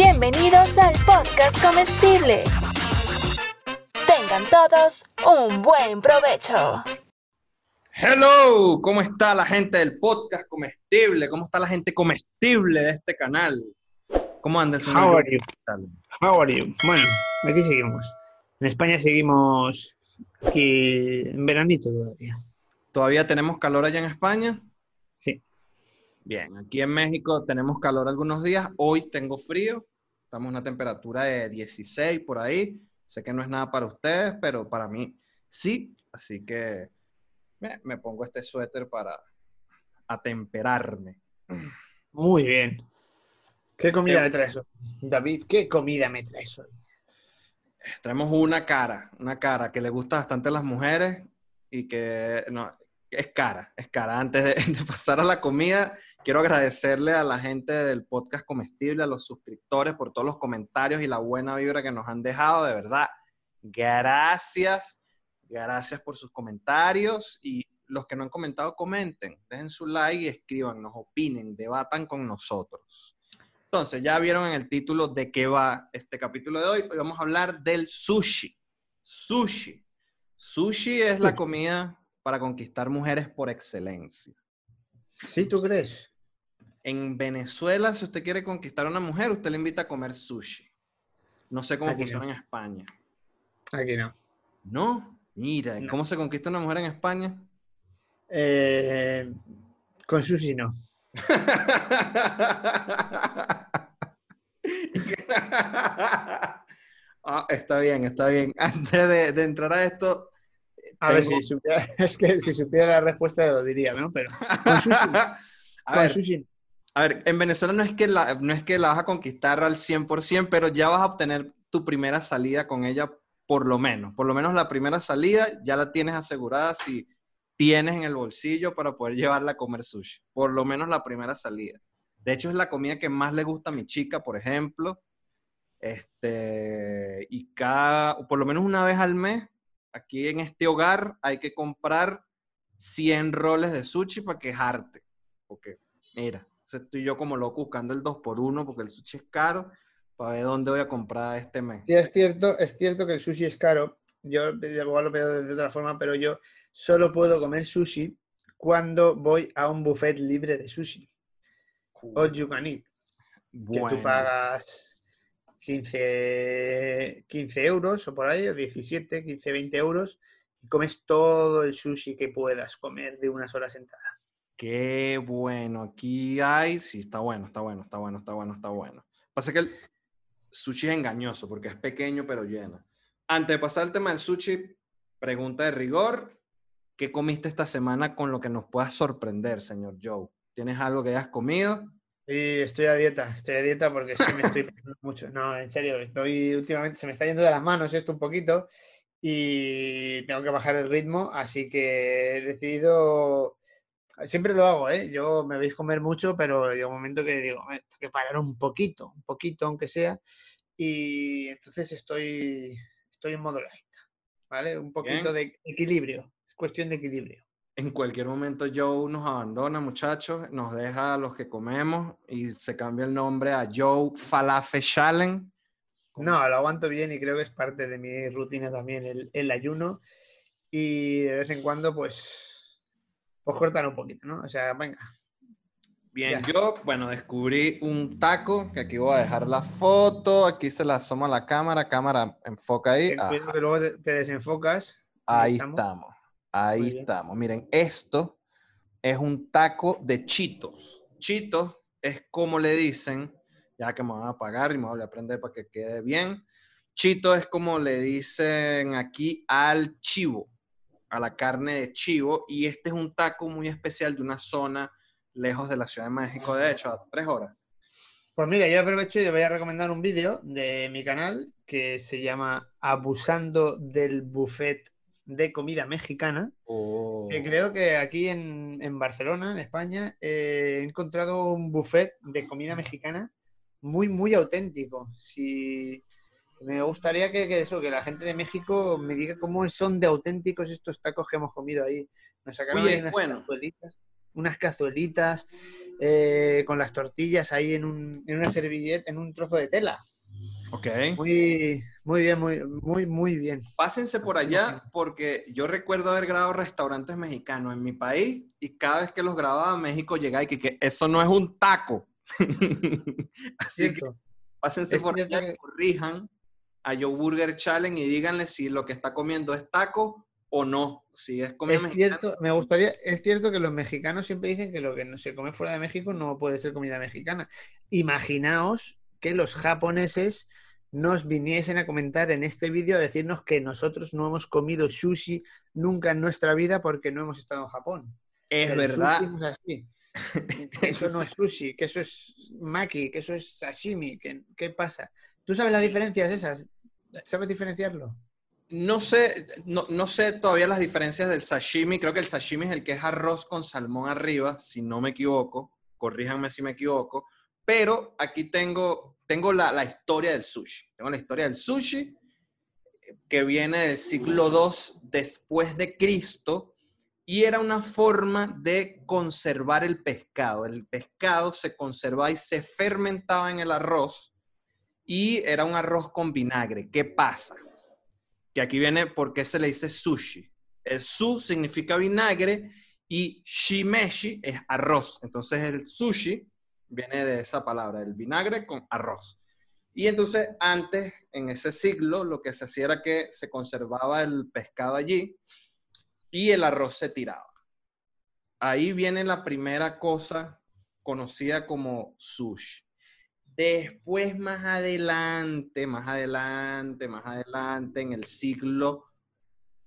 Bienvenidos al podcast comestible. Tengan todos un buen provecho. Hello, ¿cómo está la gente del podcast comestible? ¿Cómo está la gente comestible de este canal? ¿Cómo anda el señor? How are you? How are you? Bueno, aquí seguimos. En España seguimos aquí en veranito todavía. ¿Todavía tenemos calor allá en España? Bien, aquí en México tenemos calor algunos días. Hoy tengo frío. Estamos a una temperatura de 16 por ahí. Sé que no es nada para ustedes, pero para mí sí. Así que me, me pongo este suéter para atemperarme. Muy bien. ¿Qué comida Eh, me traes hoy? David, ¿qué comida me traes hoy? Traemos una cara, una cara que le gusta bastante a las mujeres y que no, es cara, es cara. Antes de, de pasar a la comida, quiero agradecerle a la gente del podcast comestible, a los suscriptores por todos los comentarios y la buena vibra que nos han dejado. De verdad, gracias, gracias por sus comentarios y los que no han comentado, comenten, dejen su like y escriban, nos opinen, debatan con nosotros. Entonces, ya vieron en el título de qué va este capítulo de hoy. Hoy vamos a hablar del sushi. Sushi. Sushi es la comida para conquistar mujeres por excelencia. ¿Sí, tú crees? En Venezuela, si usted quiere conquistar a una mujer, usted le invita a comer sushi. No sé cómo Aquí funciona no. en España. Aquí no. No, mira, ¿y No. ¿cómo se conquista una mujer en España? Eh, con sushi no. Ah, está bien, está bien. Antes de, de entrar a esto, A ver, si supiera, es que si supiera la respuesta lo diría, ¿no? Pero con sushi, a con ver, sushi. A ver, en Venezuela no es, que la, no es que la vas a conquistar al 100%, pero ya vas a obtener tu primera salida con ella por lo menos. Por lo menos la primera salida ya la tienes asegurada si tienes en el bolsillo para poder llevarla a comer sushi. Por lo menos la primera salida. De hecho, es la comida que más le gusta a mi chica, por ejemplo. Este, y cada, por lo menos una vez al mes, aquí en este hogar hay que comprar 100 roles de sushi para quejarte. Porque, mira, o estoy yo como loco buscando el 2x1 porque el sushi es caro para ver dónde voy a comprar este mes. Sí, es cierto, es cierto que el sushi es caro. Yo igual lo veo de otra forma, pero yo solo puedo comer sushi cuando voy a un buffet libre de sushi. All you can eat. Que tú pagas 15, 15 euros o por ahí, o 17, 15, 20 euros, y comes todo el sushi que puedas comer de una sola sentada. Qué bueno. Aquí hay, sí, está bueno, está bueno, está bueno, está bueno, está bueno. Pasa que el sushi es engañoso porque es pequeño pero llena. Antes de pasar al tema del sushi, pregunta de rigor. ¿Qué comiste esta semana con lo que nos puedas sorprender, señor Joe? ¿Tienes algo que hayas comido? Y estoy a dieta, estoy a dieta porque sí me estoy mucho. No, en serio, estoy últimamente, se me está yendo de las manos esto un poquito y tengo que bajar el ritmo, así que he decidido, siempre lo hago, ¿eh? Yo me veis comer mucho, pero llega un momento que digo, "Me tengo que parar un poquito, un poquito aunque sea, y entonces estoy, estoy en modo light, ¿vale? Un poquito de equilibrio, es cuestión de equilibrio. En cualquier momento Joe nos abandona, muchachos, nos deja a los que comemos y se cambia el nombre a Joe Falafel Challenge. No, lo aguanto bien y creo que es parte de mi rutina también el, el ayuno. Y de vez en cuando, pues, pues cortar un poquito, ¿no? O sea, venga. Bien, Ya. yo, bueno, descubrí un taco, que aquí voy a dejar la foto, aquí se la asomo a la cámara, cámara, enfoca ahí. Ten que luego te, te desenfocas. ahí estamos. estamos, ahí estamos. Miren, esto es un taco de chitos. Chitos es como le dicen, ya que me van a pagar y me voy a aprender para que quede bien. Chito es como le dicen aquí al chivo, a la carne de chivo, y este es un taco muy especial de una zona lejos de la Ciudad de México, de hecho, a tres horas. Pues mira, yo aprovecho y te voy a recomendar un vídeo de mi canal que se llama Abusando del Buffet de Comida Mexicana. Oh. que creo que aquí en, en Barcelona, en España, eh, he encontrado un buffet de comida mexicana muy, muy auténtico. Si, me gustaría que, que eso, que la gente de México me diga cómo son de auténticos estos tacos que hemos comido ahí. Nos sacaron Oye, ahí es unas bueno. estatuelitas unas cazuelitas eh, con las tortillas ahí en, un, en una servilleta, en un trozo de tela. Ok. Muy, muy bien, muy, muy, muy bien. Pásense por allá porque yo recuerdo haber grabado restaurantes mexicanos en mi país y cada vez que los grababa México llegaba y que, que eso no es un taco. Así que pásense Es por allá, que- corrijan a Joe Burger Challenge y díganle si lo que está comiendo es taco o no. Si es comida Es mexicana. cierto, me gustaría, es cierto que los mexicanos siempre dicen que lo que no se come fuera de México no puede ser comida mexicana. Imaginaos que los japoneses nos viniesen a comentar en este vídeo a decirnos que nosotros no hemos comido sushi nunca en nuestra vida porque no hemos estado en Japón. Es El verdad. sushi no es así. Que Eso no es sushi, que eso es maki, que eso es sashimi. que- ¿Qué pasa? ¿Tú sabes las diferencias esas? ¿Sabes diferenciarlo? No sé, no, no sé todavía las diferencias del sashimi. Creo que el sashimi es el que es arroz con salmón arriba, si no me equivoco. Corríjanme si me equivoco. Pero aquí tengo, tengo la, la historia del sushi. Tengo la historia del sushi que viene del siglo II después de Cristo y era una forma de conservar el pescado. El pescado se conservaba y se fermentaba en el arroz y era un arroz con vinagre. ¿Qué pasa? Que aquí viene por qué se le dice sushi. El su significa vinagre y shimeshi es arroz. Entonces el sushi viene de esa palabra, el vinagre con arroz. Y entonces antes, en ese siglo, lo que se hacía era que se conservaba el pescado allí y el arroz se tiraba. Ahí viene la primera cosa conocida como sushi. Después, más adelante, más adelante, más adelante, en el siglo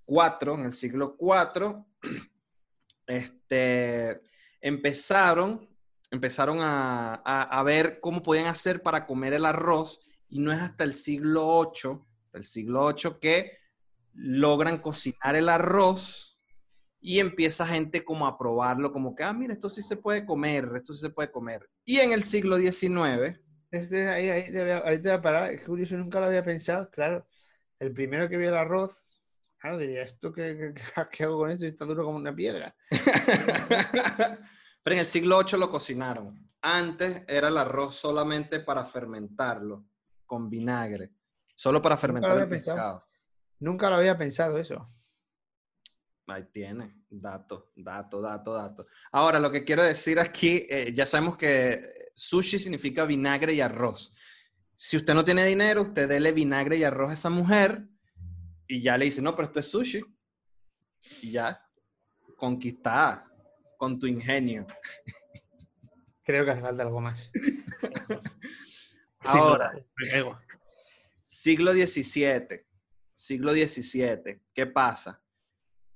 IV, en el siglo IV, este, empezaron, empezaron a, a- ver cómo podían hacer para comer el arroz y no es hasta el siglo VIII, el siglo VIII, que logran cocinar el arroz y empieza gente como a probarlo, como que, ah, mira, esto sí se puede comer, esto sí se puede comer. Y en el siglo XIX, Este, ahí, ahí, te voy a, ahí te voy a parar. Es curioso, nunca lo había pensado. Claro, el primero que vio el arroz, claro, diría, ¿esto qué, qué- qué hago con esto? Está duro como una piedra. Pero en el siglo VIII lo cocinaron. Antes era el arroz solamente para fermentarlo con vinagre. Solo para fermentar el pensado. pescado. Nunca lo había pensado eso. Ahí tiene, dato, dato, dato, dato. Ahora, lo que quiero decir aquí, eh, ya sabemos que sushi significa vinagre y arroz. Si usted no tiene dinero, usted dele vinagre y arroz a esa mujer y ya le dice, no, pero esto es sushi. Y ya, conquistada con tu ingenio. Creo que hace falta algo más. Ahora, siglo XVII, siglo XVII, ¿qué pasa?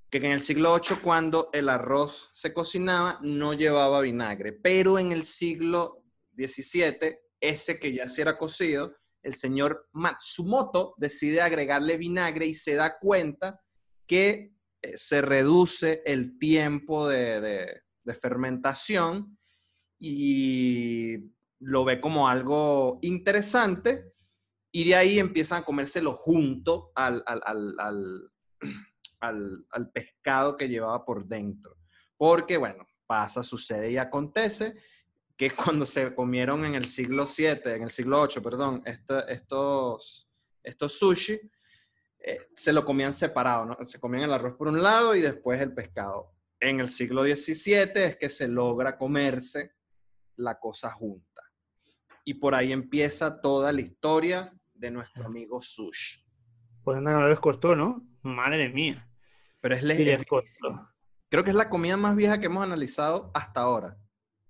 Que en el siglo VIII, cuando el arroz se cocinaba, no llevaba vinagre, pero en el siglo XVII, ese que ya se era cocido, el señor Matsumoto decide agregarle vinagre y se da cuenta que eh, se reduce el tiempo de, de- de fermentación y lo ve como algo interesante y de ahí empiezan a comérselo junto al, al- al- al pescado que llevaba por dentro. Porque, bueno, pasa, sucede y acontece que cuando se comieron en el siglo VII, en el siglo VIII, perdón, esta- estos, estos sushi, eh, se lo comían separado, ¿no? Se comían el arroz por un lado y después el pescado. En el siglo XVII es que se logra comerse la cosa junta. Y por ahí empieza toda la historia de nuestro amigo Sushi. Pues anda, no les costó, ¿no? Madre mía. Pero es, Sí es les costó. Creo que es la comida más vieja que hemos analizado hasta ahora.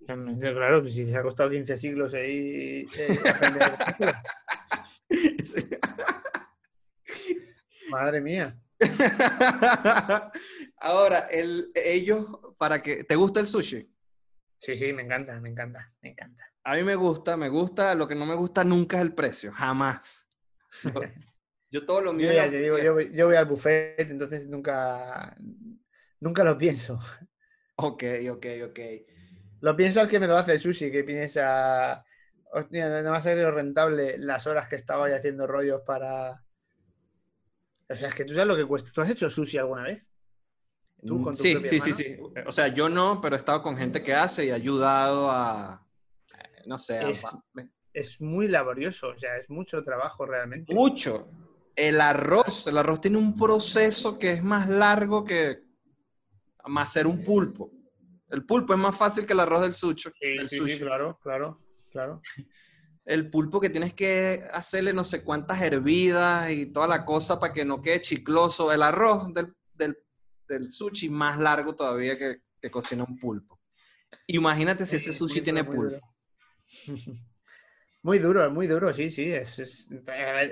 Claro, pues si se ha costado 15 siglos ahí eh. Madre mía. Ahora, el, ellos, para que... ¿Te gusta el sushi? Sí, sí, me encanta, me encanta, me encanta. A mí me gusta, me gusta. Lo que no me gusta nunca es el precio, jamás. Yo, yo todo lo mío... Digo, yo voy al buffet, entonces nunca, nunca lo pienso. Ok, ok, ok. Lo pienso al que me lo hace el sushi, que piensa, hostia, no va a ser rentable las horas que estaba ahí haciendo rollos para... O sea, es que tú sabes lo que cuesta. ¿Tú has hecho sushi alguna vez? Tú con tu sí, sí, sí, mano. sí. O sea, yo no, pero he estado con gente que hace y ha ayudado a, no sé, Es- a- Es muy laborioso, o sea, es mucho trabajo realmente. mucho. El arroz, el arroz tiene un proceso que es más largo que hacer un pulpo. El pulpo es más fácil que el arroz del sushi. Sí, del sí, sushi. sí, claro, claro, claro. El pulpo que tienes que hacerle no sé cuántas hervidas y toda la cosa para que no quede chicloso. El arroz del, del, del sushi más largo todavía que, que cocina un pulpo. Imagínate si ese sushi tiene pulpo. Muy duro, muy duro, sí, sí. Es, es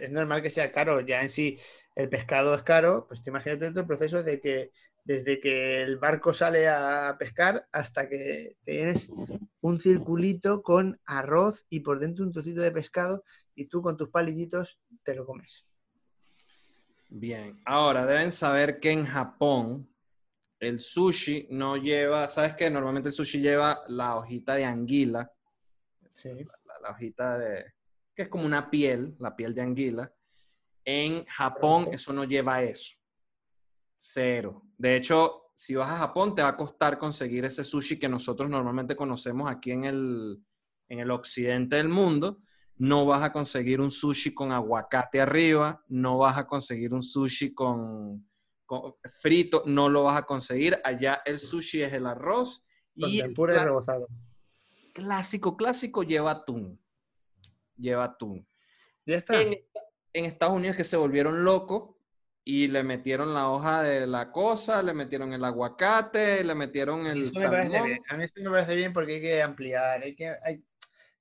normal que sea caro. Ya en sí el pescado es caro, pues te imagínate todo el proceso de que desde que el barco sale a pescar hasta que tienes un circulito con arroz y por dentro un trocito de pescado y tú con tus palillitos te lo comes. Bien, ahora deben saber que en Japón el sushi no lleva, ¿sabes qué? Normalmente el sushi lleva la hojita de anguila, Sí. La, hojita de, que es como una piel, la piel de anguila. En Japón eso no lleva eso. Cero. De hecho, si vas a Japón te va a costar conseguir ese sushi que nosotros normalmente conocemos aquí en el, en el occidente del mundo. No vas a conseguir un sushi con aguacate arriba, no vas a conseguir un sushi con, con frito, no lo vas a conseguir. Allá el sushi es el arroz y el pla- rebozado. Clásico, clásico lleva atún. Lleva atún. Ya está. En, en Estados Unidos que se volvieron locos y le metieron la hoja de la cosa, le metieron el aguacate, le metieron el eso me parece salmón. bien. A mí eso me parece bien porque hay que ampliar. Hay que, hay-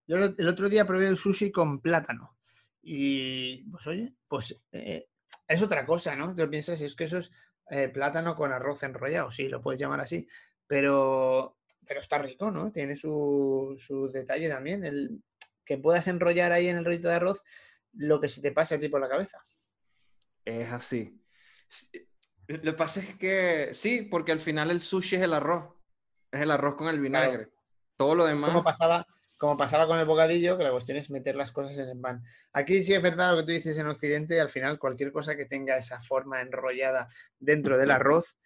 Yo el otro día probé el sushi con plátano. Y, pues oye, pues eh, es otra cosa, ¿no? Lo piensas, es que eso es eh, plátano con arroz enrollado, sí, lo puedes llamar así. Pero, pero está rico, ¿no? Tiene su, su detalle también. El, que puedas enrollar ahí en el rollito de arroz lo que se te pase a ti por la cabeza. Es así. Sí, Lo que pasa es que sí, porque al final el sushi es el arroz. Es el arroz con el vinagre. Todo lo demás. como pasaba, como pasaba con el bocadillo, que la cuestión es meter las cosas en el pan. Aquí sí es verdad lo que tú dices en Occidente, al final cualquier cosa que tenga esa forma enrollada dentro del arroz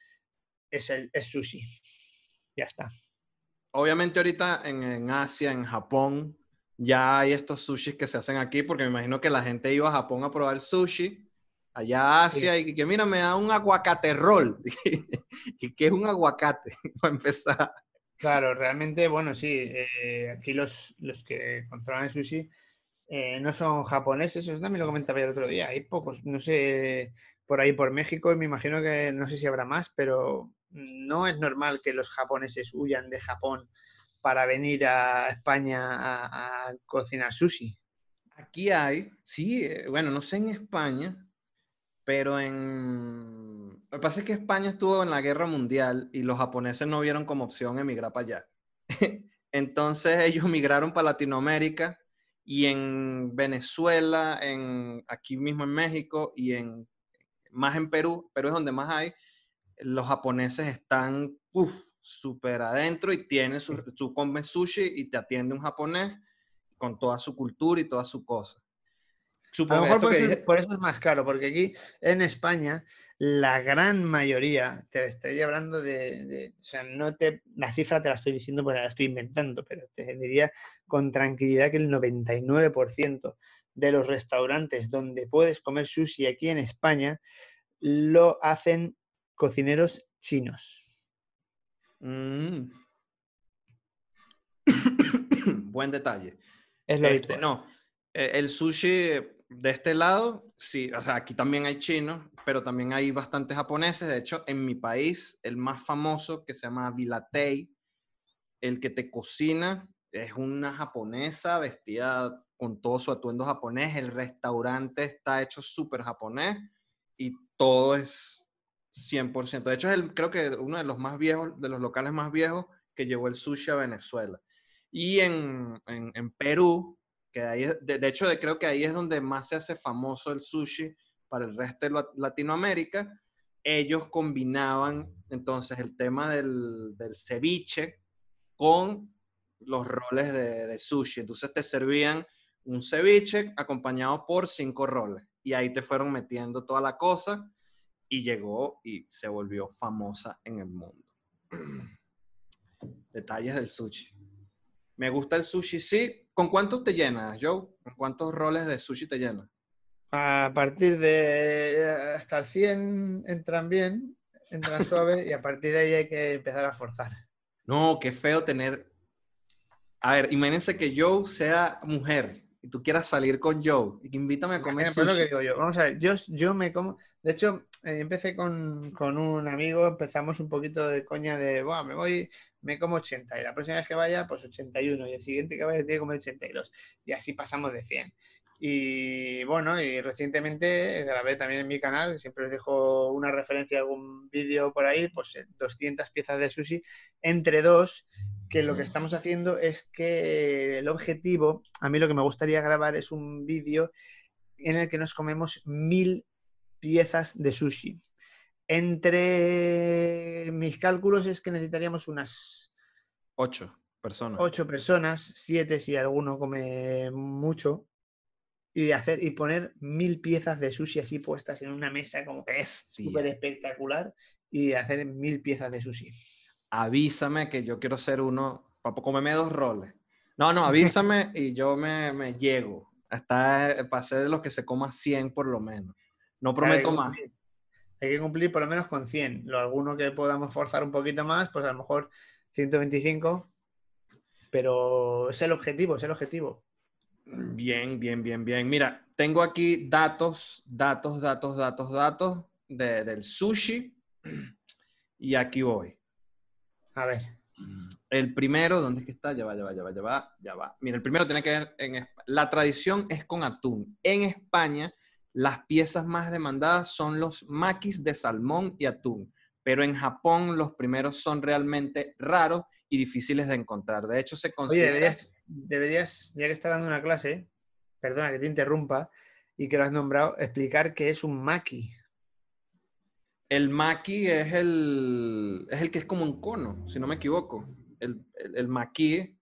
es, el, es sushi. Ya está. Obviamente ahorita en, en Asia, en Japón, ya hay estos sushis que se hacen aquí, porque me imagino que la gente iba a Japón a probar sushi, allá a Asia, y que mira, me da un aguacate roll. ¿Y qué es un aguacate? Para empezar. Claro, realmente, bueno, sí, eh, aquí los, los que controlan el sushi eh, no son japoneses, eso también lo comentaba el otro día, hay pocos, no sé, por ahí por México, y me imagino que no sé si habrá más, pero no es normal que los japoneses huyan de Japón para venir a España a, cocinar sushi. Aquí hay, sí, eh, bueno, no sé en España, pero en... Lo que pasa es que España estuvo en la guerra mundial y los japoneses no vieron como opción emigrar para allá. Entonces ellos migraron para Latinoamérica y en Venezuela, en, aquí mismo en México y en, más en Perú, Perú es donde más hay, los japoneses están súper adentro y tienen su, tú comes sushi y te atiende un japonés con toda su cultura y toda su cosa. A lo mejor esto por que eso, dije- por eso es más caro, porque aquí en España la gran mayoría, te estoy hablando de, de- o sea, no te, la cifra te la estoy diciendo porque la estoy inventando, pero te diría con tranquilidad que el 99% de los restaurantes donde puedes comer sushi aquí en España lo hacen cocineros chinos. Mm. Buen detalle. Es lo Este, no, eh, el sushi de este lado, sí, o sea, aquí también hay chinos, pero también hay bastantes japoneses. De hecho, en mi país, el más famoso que se llama Vilatei, el que te cocina es una japonesa vestida con todo su atuendo japonés. El restaurante está hecho súper japonés y todo es 100%. De hecho, es el, creo que uno de los más viejos, de los locales más viejos que llevó el sushi a Venezuela. Y en, en, Perú, que ahí, de, de hecho de- creo que ahí es donde más se hace famoso el sushi para el resto de la- Latinoamérica, ellos combinaban entonces el tema del, del ceviche con los roles de, de sushi. Entonces te servían un ceviche acompañado por cinco roles y ahí te fueron metiendo toda la cosa y llegó y se volvió famosa en el mundo. Detalles del sushi. Me gusta el sushi, sí. ¿Con cuántos te llenas, Joe? ¿Con cuántos roles de sushi te llenas? A partir de hasta el 100 entran bien, entran suave y a partir de ahí hay que empezar a forzar. No, qué feo tener. A ver, imagínense que Joe sea mujer y tú quieras salir con Joe y que invítame a comer Ejemplo, es lo sushi. que digo yo. Vamos a ver, yo, yo me como. De hecho, eh, empecé con, con un amigo, empezamos un poquito de coña de, "Buah, me voy, me como 80 y la próxima vez que vaya, pues 81 y el siguiente que vaya tiene que comer 82 y así pasamos de 100. Y bueno, y recientemente grabé también en mi canal, siempre os dejo una referencia a algún vídeo por ahí, pues eh, 200 piezas de sushi entre dos, que lo que estamos haciendo es que el objetivo, a mí lo que me gustaría grabar es un vídeo en el que nos comemos mil piezas de sushi. Entre mis cálculos es que necesitaríamos unas Ocho personas. ocho personas, siete si alguno come mucho, y hacer y poner mil piezas de sushi así puestas en una mesa como Bestia. súper espectacular y hacer mil piezas de sushi. Avísame que yo quiero ser uno para comerme dos roles. No, no, avísame y yo me, me llego. Hasta pasé de los que se coma 100 por lo menos. No prometo más. Hay que cumplir por lo menos con 100. Lo alguno que podamos forzar un poquito más, pues a lo mejor 125. Pero es el objetivo, es el objetivo. Bien, bien, bien, bien. Mira, tengo aquí datos, datos, datos, datos, datos de- del sushi. Y aquí voy. A ver. El primero, ¿dónde es que está? Ya va, ya va, ya va, ya va, ya va. Mira, el primero tiene que ver en la tradición es con atún. En España, las piezas más demandadas son los maquis de salmón y atún, pero en Japón los primeros son realmente raros y difíciles de encontrar. De hecho, se Oye, considera deberías, deberías, ya que estás dando una clase, perdona que te interrumpa y que lo has nombrado, explicar qué es un maki. El maki es el, es el que es como un cono, si no me equivoco. El, el, el maki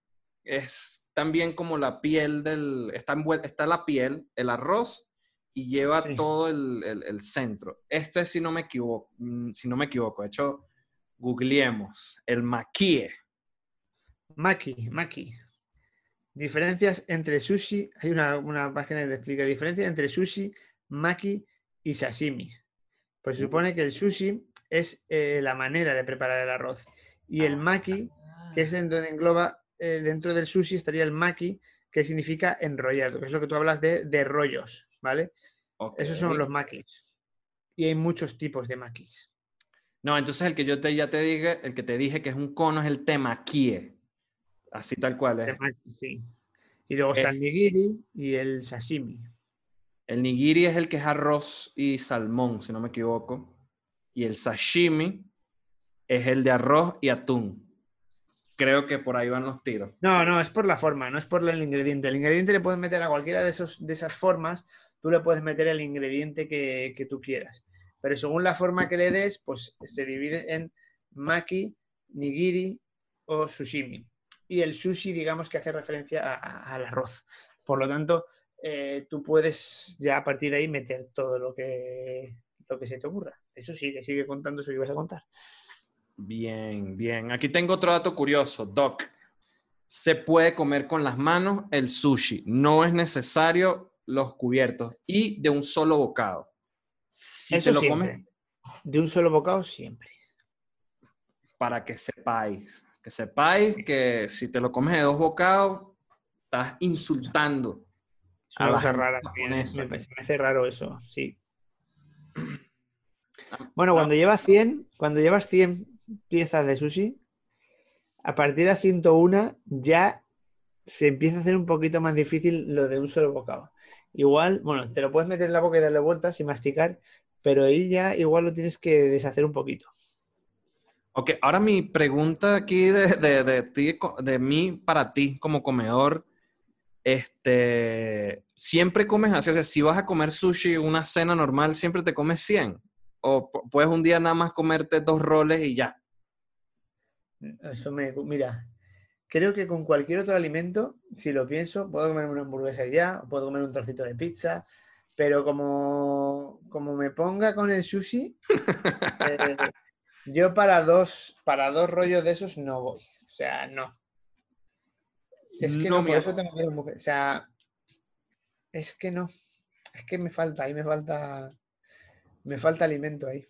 es también como la piel del, está, está la piel, el arroz y lleva Sí. todo el, el- el centro. Este es si no me equivoco, mm, si no me equivoco. De hecho, googleemos el maquie. Maki, maki. Diferencias entre sushi. Hay una, una página que te explica diferencias entre sushi, maki y sashimi. Pues se supone que el sushi es eh, la manera de preparar el arroz. Y el maki, que es dentro de engloba, eh, dentro del sushi estaría el maki, que significa enrollado, que es lo que tú hablas de, de rollos, ¿vale? Esos son los makis. Y hay muchos tipos de makis. No, entonces el que yo te, ya te dije, el que te dije que es un cono es el temaquie. Así tal cual es. De maki, sí. Y luego está Eh. el nigiri y el sashimi. El nigiri es el que es arroz y salmón, si no me equivoco. Y el sashimi es el de arroz y atún. Creo que por ahí van los tiros. No, no, es por la forma, no es por el ingrediente. El ingrediente le puedes meter a cualquiera de, esos, de esas formas, tú le puedes meter el ingrediente que, que tú quieras. Pero según la forma que le des, pues se divide en maki, nigiri o sushimi. Y el sushi, digamos que hace referencia al arroz. Por lo tanto, eh, tú puedes ya a partir de ahí meter todo lo que, lo que se te ocurra. De hecho, sigue, sigue contando eso que ibas a contar. Bien, bien. Aquí tengo otro dato curioso, Doc. Se puede comer con las manos el sushi. No es necesario los cubiertos y de un solo bocado. Si Eso te lo siempre. comes, De un solo bocado, siempre. para que sepáis, que sepáis que si te lo comes de dos bocados, estás insultando. Es A una cosa rara. japonesa. Me parece, me hace raro eso, sí. Bueno, cuando llevas 100, cuando llevas 100 piezas de sushi, a partir de 101 ya se empieza a hacer un poquito más difícil lo de un solo bocado. Igual, bueno, te lo puedes meter en la boca y darle vueltas y masticar, pero ahí ya igual lo tienes que deshacer un poquito. Ok, ahora mi pregunta aquí de, de, de ti, de mí para ti como comedor, este, ¿siempre comes así? O sea, si vas a comer sushi, una cena normal, ¿siempre te comes 100? ¿O pu- puedes un día nada más comerte dos roles y ya? Eso me, mira, creo que con cualquier otro alimento, si lo pienso, puedo comerme una hamburguesa y ya, puedo comer un trocito de pizza, pero como, como me ponga con el sushi, eh, yo para dos, para dos rollos de esos no voy. O sea, no. Es que No, no, mi por eso amor. tengo que mujer. O sea, es que no. Es que me falta, ahí me falta. Me falta alimento ahí.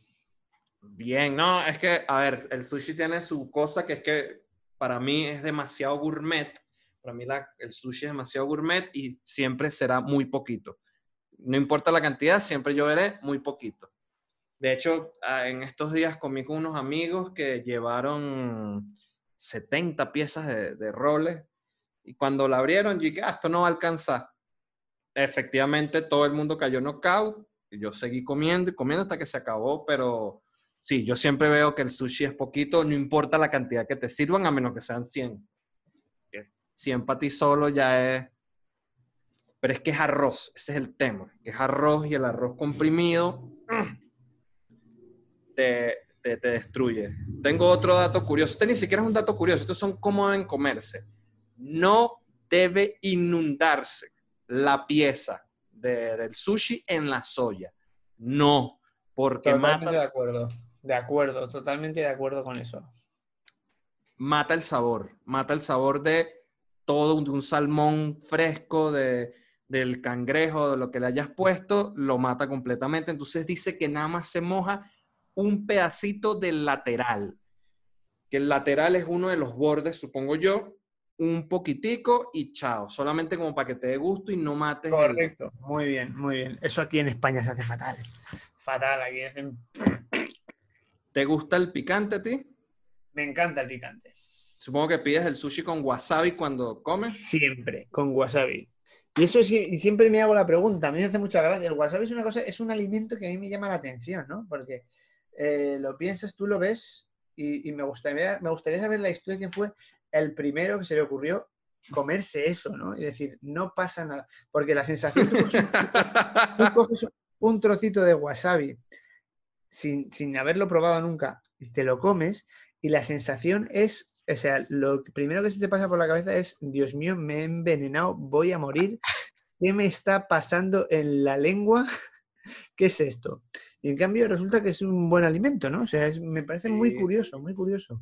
Bien, no, es que, a ver, el sushi tiene su cosa que es que para mí es demasiado gourmet. Para mí la- el sushi es demasiado gourmet y siempre será muy poquito. No importa la cantidad, siempre yo veré muy poquito. De hecho, ah, en estos días comí con unos amigos que llevaron 70 piezas de, de roles y cuando la abrieron, yo dije, "Ah, esto no va a alcanzar. Efectivamente, todo el mundo cayó knockout y yo seguí comiendo y comiendo hasta que se acabó, pero sí, yo siempre veo que el sushi es poquito, no importa la cantidad que te sirvan, a menos que sean 100. Que 100 para ti solo ya es... Pero es que es arroz, ese es el tema, que es arroz y el arroz comprimido te, te, te destruye. Tengo otro dato curioso, este ni siquiera es un dato curioso, estos son cómo deben comerse. No debe inundarse la pieza de- del sushi en la soya. No, porque Totalmente mata, de acuerdo. De acuerdo, totalmente de acuerdo con eso. mata el sabor, mata el sabor de todo, un- de un salmón fresco, de, del cangrejo, de lo que le hayas puesto, lo mata completamente. Entonces dice que nada más se moja un pedacito del lateral, que el lateral es uno de los bordes, supongo yo, un poquitico y chao, solamente como para que te dé gusto y no mates el- Correcto. Muy bien, muy bien. Eso aquí en España se hace fatal. Fatal, aquí hacen- ¿Te gusta el picante a ti? Me encanta el picante. Supongo que pides el sushi con wasabi cuando comes. Siempre, con wasabi. Y eso sí, y siempre me hago la pregunta, a mí me hace mucha gracia. El wasabi es una cosa, es un alimento que a mí me llama la atención, ¿no? Porque eh, lo piensas, tú lo ves, y, y me, gustaría, me gustaría saber la historia de quién fue el primero que se le ocurrió comerse eso, ¿no? Y decir, no pasa nada. Porque la sensación que coges un- tú coges un trocito de wasabi sin, sin haberlo probado nunca y te lo comes y la sensación es, o sea, lo primero que se te pasa por la cabeza es, Dios mío, me he envenenado, voy a morir, ¿qué me está pasando en la lengua? ¿Qué es esto? Y en cambio resulta que es un buen alimento, ¿no? O sea, es- me parece muy curioso, muy curioso.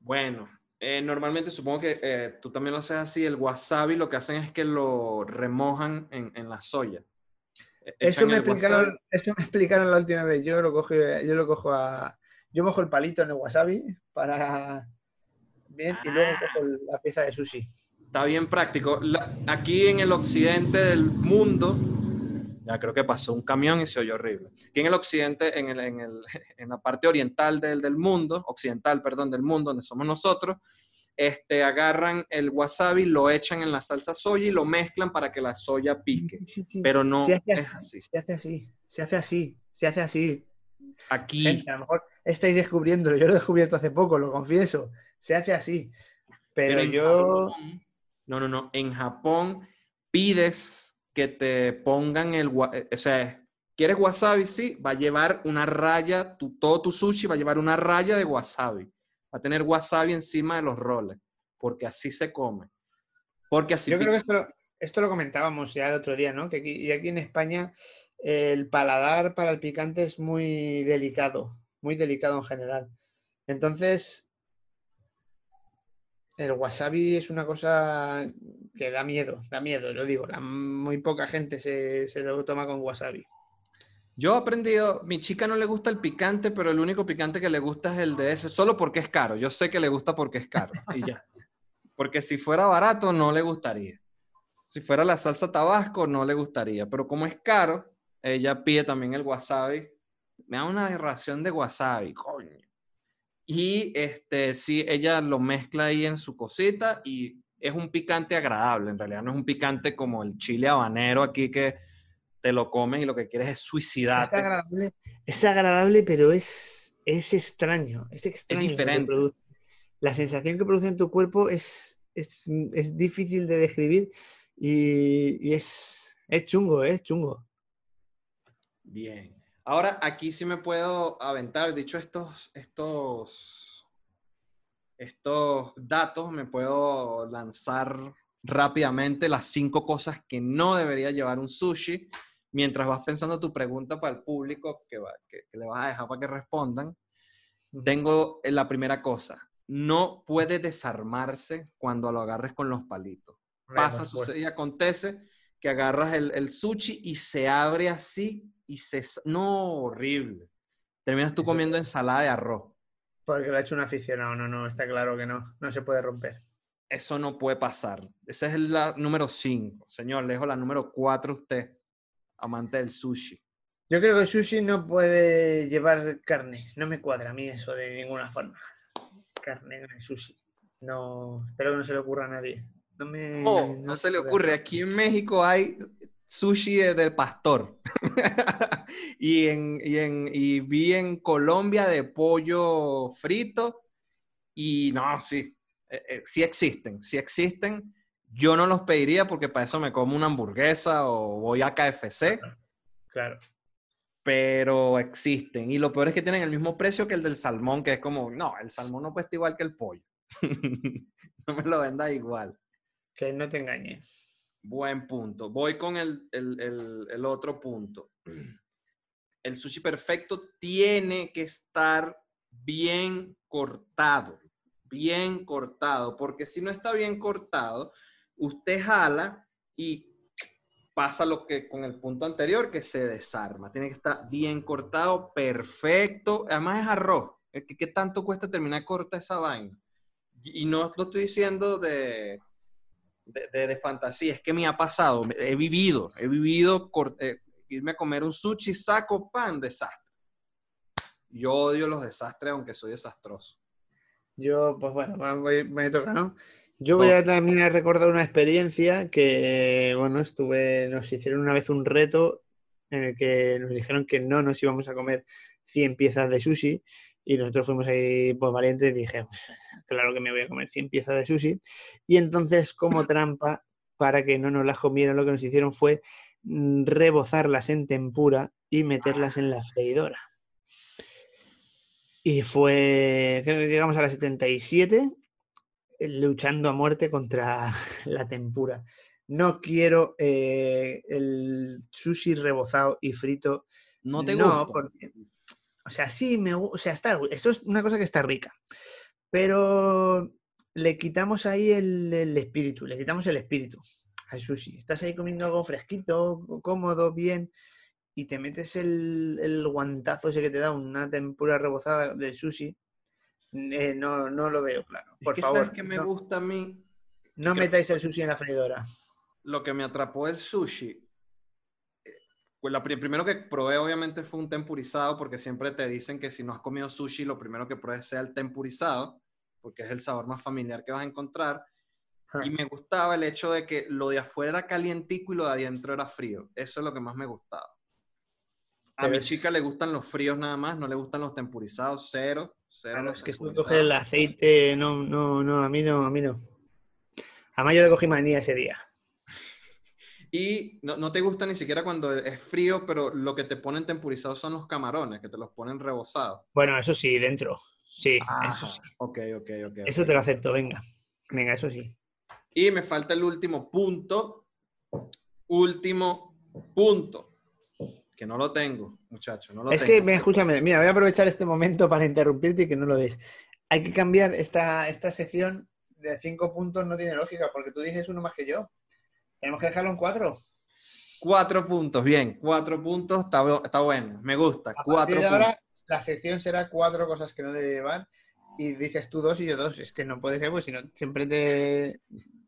Bueno, eh, normalmente supongo que eh, tú también lo haces así. El wasabi lo que hacen es que lo remojan en, en la soya. E- Eso me, explicaron, eso me explicaron la última vez. Yo lo cojo, yo lo cojo a. Yo mojo el palito en el wasabi para. Bien, y luego Ah. cojo la pieza de sushi. Está bien práctico. La- aquí en el occidente del mundo, ya creo que pasó un camión y se oyó horrible. Aquí en el occidente, en, el- en el- en la parte oriental del, del mundo, occidental, perdón, del mundo, donde somos nosotros, este, agarran el wasabi, lo echan en la salsa soya y lo mezclan para que la soya pique. Sí, sí. Pero no se hace es así, así. Se hace así, se hace así, se hace así. Aquí, Gente, a lo mejor estáis descubriéndolo. Yo lo he descubierto hace poco, lo confieso. Se hace así. Pero, en yo. Japón- no, no, no. En Japón pides que te pongan el, eh, o sea, ¿quieres wasabi? Sí, va a llevar una raya, tu, todo tu sushi va a llevar una raya de wasabi. Va a tener wasabi encima de los roles, porque así se come. Porque así Yo creo que esto, esto lo comentábamos ya el otro día, ¿no? Que aquí, y aquí en España el paladar para el picante es muy delicado, muy delicado en general. Entonces, el wasabi es una cosa que da miedo, da miedo, lo digo. la- muy poca gente se, se lo toma con wasabi. Yo he aprendido, mi chica no le gusta el picante, pero el único picante que le gusta es el de ese, solo porque es caro. Yo sé que le gusta porque es caro y ya. Porque si fuera barato no le gustaría. Si fuera la salsa tabasco no le gustaría, pero como es caro, ella pide también el wasabi. Me da una ración de wasabi, coño. Y este, sí, ella lo mezcla ahí en su cosita y es un picante agradable, en realidad no es un picante como el chile habanero aquí que te lo comes y lo que quieres es Es suicidarte. agradable, es agradable, pero es, es extraño, es extraño. que diferente. La sensación que produce en tu cuerpo es, es, es difícil de describir y, y es, es chungo, es chungo. Bien. Ahora aquí sí me puedo aventar, dicho estos, estos, estos datos, me puedo lanzar rápidamente las cinco cosas que no debería llevar un sushi. mientras vas pensando tu pregunta para el público que, va- que- que le vas a dejar para que respondan, tengo eh, la primera cosa. No puede desarmarse cuando lo agarres con los palitos. Pasa, supuesto. sucede y acontece que agarras el, el sushi y se abre así y se... s- No, horrible. Terminas tú comiendo ensalada de arroz. Porque lo ha hecho un aficionado, no, no, está claro que no, no se puede romper. Eso no puede pasar. Esa es la número 5. Señor, le dejo la número 4 a usted, amante del sushi. Yo creo que el sushi no puede llevar carne. No me cuadra a mí eso de ninguna forma. Carne en el sushi. No, espero que no se le ocurra a nadie. No me. Oh, no se le ocurre. Aquí en México hay sushi de- del pastor. y, en, y, en, y vi en Colombia de pollo frito. Y no, sí, eh, eh, sí existen, sí existen. Yo no los pediría porque para eso me como una hamburguesa o voy a KFC, Claro. pero existen. Y lo peor es que tienen el mismo precio que el del salmón, que es como, no, el salmón no cuesta igual que el pollo. no me lo venda igual. Que no te engañe. Buen punto. Voy con el, el- el- otro punto. El sushi perfecto tiene que estar bien cortado, bien cortado, porque si no está bien cortado, usted jala y pasa lo que con el punto anterior, que se desarma. Tiene que estar bien cortado, perfecto. Además es arroz. ¿Qué, qué tanto cuesta terminar corta esa vaina? Y no, no estoy diciendo de, de, de- de fantasía, es que me ha pasado, he vivido, he vivido eh, irme a comer un sushi, saco pan, desastre. Yo odio los desastres, aunque soy desastroso. Yo, pues bueno, voy- me toca, ¿no? Yo voy a a recordar una experiencia que, bueno, estuve, nos hicieron una vez un reto en el que nos dijeron que no nos íbamos a comer 100 piezas de sushi y nosotros fuimos ahí, pues valientes y dije, "Pues, claro que me voy a comer 100 piezas de sushi. Y entonces, como trampa, para que no nos las comieran, lo que nos hicieron fue mm, rebozarlas en tempura y meterlas en la freidora. Y fue, creo que llegamos a las 77 eh, luchando a muerte contra la tempura. No quiero eh, el sushi rebozado y frito. ¿No te No, gusta? porque- O sea, sí, me, o sea, está, esto es una cosa que está rica. Pero le quitamos ahí el, el espíritu, le quitamos el espíritu al sushi. Estás ahí comiendo algo fresquito, cómodo, bien, y te metes el, el guantazo ese que te da una tempura rebozada de sushi. Eh, no, no lo veo claro. Es Por que favor, ¿sabes qué me no, gusta a mí? no metáis el sushi en la freidora. Lo que me atrapó del sushi, la pri- primero que probé obviamente fue un tempurizado, porque siempre te dicen que si no has comido sushi, lo primero que pruebes sea el tempurizado, porque es el sabor más familiar que vas a encontrar. Y me gustaba el hecho de que lo de afuera era calientico y lo de adentro era frío. Eso es lo que más me gustaba. A mi es- chica le gustan los fríos nada más, no le gustan los tempurizados, cero. cero Claro, los es que tú coges el aceite, no, no, no, a mí no, a mí no. Además yo le cogí manía ese día. Y no, no te gusta ni siquiera cuando es frío, pero lo que te ponen tempurizados son los camarones, que te los ponen rebozados. Bueno, eso sí, dentro. Sí, Ah, eso sí. Ok, ok, ok. Eso te lo acepto, venga. Venga, eso sí. Y me falta el último punto. Último punto. Que no lo tengo, muchacho. No lo Es tengo. que, escúchame, mira, voy a aprovechar este momento para interrumpirte y que no lo des. Hay que cambiar esta, esta sección de cinco puntos, no tiene lógica, porque tú dices uno más que yo. Tenemos que dejarlo en cuatro. Cuatro puntos, bien. Cuatro puntos, está, bu- está bueno. Me gusta. A Cuatro de puntos. ahora, la sección será cuatro cosas que no debe llevar y dices tú dos y yo dos. Es que no puede ser, pues si no, siempre te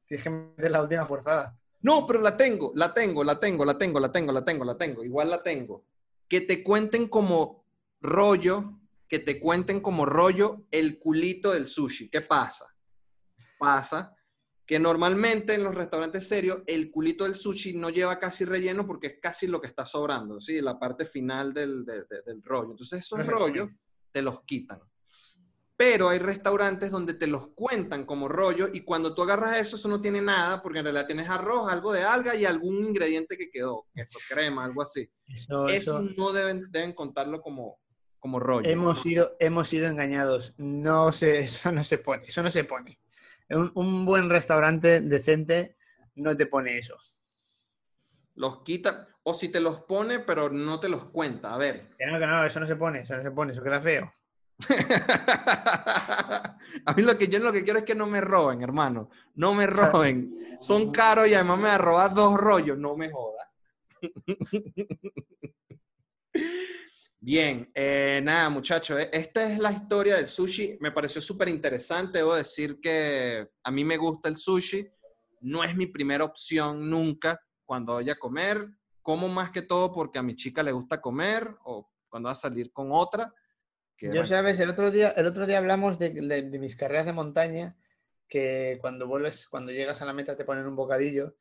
tienes que meter la última forzada. No, pero la tengo, la tengo, la tengo, la tengo, la tengo, la tengo, la tengo. Igual la tengo. Que te cuenten como rollo, que te cuenten como rollo el culito del sushi. ¿Qué pasa? Pasa que normalmente en los restaurantes serios el culito del sushi no lleva casi relleno porque es casi lo que está sobrando, ¿sí? La parte final del, de- de- del rollo. Entonces esos Perfecto. rollos te los quitan. Pero hay restaurantes donde te los cuentan como rollo y cuando tú agarras eso, eso no tiene nada porque en realidad tienes arroz, algo de alga y algún ingrediente que quedó, queso, crema, algo así. Eso, Eso eso- no deben, deben contarlo como, como rollo. hemos, sido, hemos sido engañados. No se, eso no se pone. Eso no se pone. Un, un buen restaurante decente no te pone eso. Los quita, o si te los pone, pero no te los cuenta. A ver. Que no, que no, eso no se pone, eso no se pone, eso queda feo. a mí lo que yo lo que quiero es que no me roben, hermano. No me roben. Son caros y además me va a robar dos rollos. No me jodas. Bien, eh, nada, muchachos, eh, esta es la historia del sushi. Me pareció súper interesante. Debo decir que a mí me gusta el sushi. No es mi primera opción nunca cuando voy a comer. Como más que todo porque a mi chica le gusta comer o cuando va a salir con otra. Yo sabes, el otro día, el otro día hablamos de, mis carreras de montaña, que cuando vuelves, cuando llegas a la meta te ponen un bocadillo.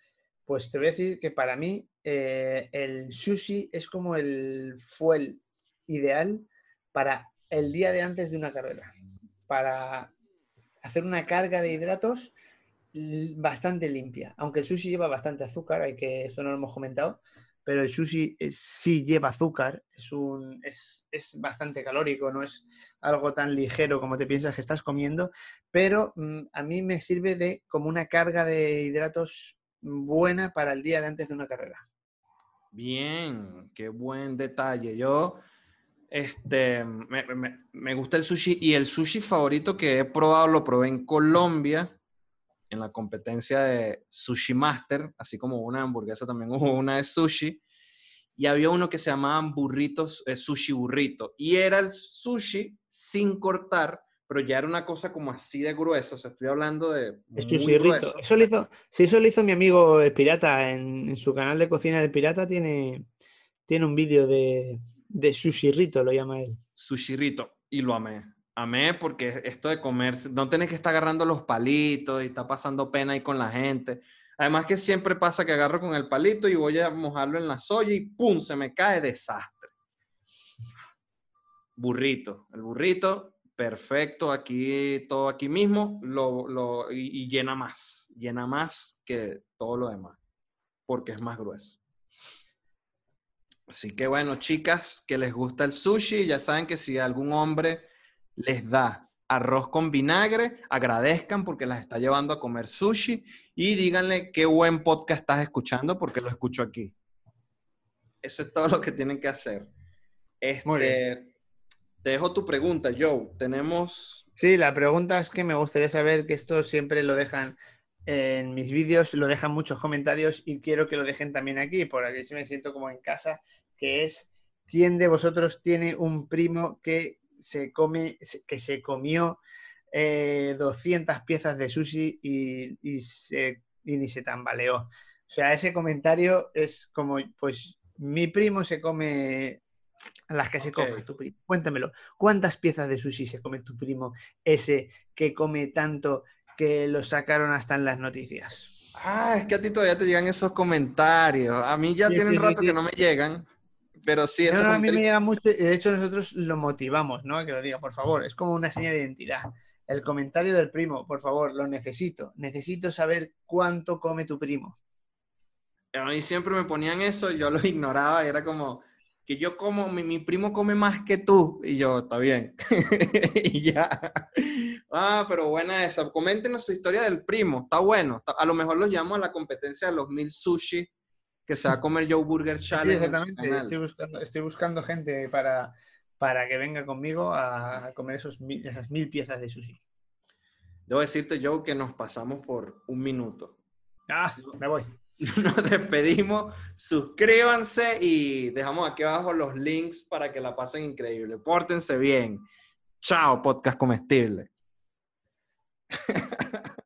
Pues te voy a decir que para mí eh, el sushi es como el fuel ideal para el día de antes de una carrera. Para hacer una carga de hidratos bastante limpia. Aunque el sushi lleva bastante azúcar, hay que, esto no lo hemos comentado, pero el sushi sí lleva azúcar, es, un, es, bastante calórico, no es algo tan ligero como te piensas que estás comiendo, pero mm, a mí me sirve de como una carga de hidratos buena para el día de antes de una carrera. Bien, qué buen detalle. Yo, este, me, me gusta el sushi y el sushi favorito que he probado lo probé en Colombia en la competencia de Sushi Master, así como una hamburguesa también hubo una de sushi, y había uno que se llamaban burritos, eh, sushi burrito, y era el sushi sin cortar, pero ya era una cosa como así de grueso, o sea, estoy hablando de... sushi rito. Eso lo hizo, sí, eso lo hizo mi amigo el Pirata, en, su canal de cocina del Pirata tiene, tiene un vídeo de, de sushi rito, lo llama él. Sushi rito, y lo amé. Amé porque esto de comer, no tienes que estar agarrando los palitos y está pasando pena ahí con la gente. Además que siempre pasa que agarro con el palito y voy a mojarlo en la soya y ¡pum! se me cae desastre. Burrito, el burrito, perfecto, aquí, todo aquí mismo, lo, y, y llena más, llena más que todo lo demás, porque es más grueso. Así que bueno, chicas, que les gusta el sushi, ya saben que si algún hombre les da arroz con vinagre, agradezcan porque las está llevando a comer sushi y díganle qué buen podcast estás escuchando porque lo escucho aquí. Eso es todo lo que tienen que hacer. Este, te dejo tu pregunta, Joe. Tenemos... Sí, la pregunta es que me gustaría saber que esto siempre lo dejan en mis vídeos, lo dejan muchos comentarios y quiero que lo dejen también aquí, por aquí me siento como en casa, que es, ¿quién de vosotros tiene un primo que se come, que se comió 200 eh, piezas de sushi y, ni se tambaleó. O sea, ese comentario es como, pues mi primo se come las que se come tu primo. Cuéntamelo, ¿cuántas piezas de sushi se come tu primo ese que come tanto que lo sacaron hasta en las noticias? Ah, es que a ti todavía te llegan esos comentarios. A mí ya tienen rato que no me llegan. Pero sí, eso. a mí me llega mucho. De hecho, nosotros lo motivamos, ¿no? A que lo diga, por favor. Es como una señal de identidad. El comentario del primo, por favor, lo necesito. Necesito saber cuánto come tu primo. A mí siempre me ponían eso, yo lo ignoraba y era como que yo como, mi, primo come más que tú. Y yo, está bien. y ya. Ah, pero buena esa. Coméntenos su historia del primo, está bueno. A lo mejor los llamo a la competencia de los mil sushi que se va a comer Joe Burger Challenge. Sí, exactamente. Estoy buscando, estoy buscando gente para, para que venga conmigo a comer esos, esas mil piezas de sushi. Debo decirte, Joe, que nos pasamos por un minuto. Ah, me voy. Nos despedimos. Suscríbanse y dejamos aquí abajo los links para que la pasen increíble. Pórtense bien. Chao, podcast comestible.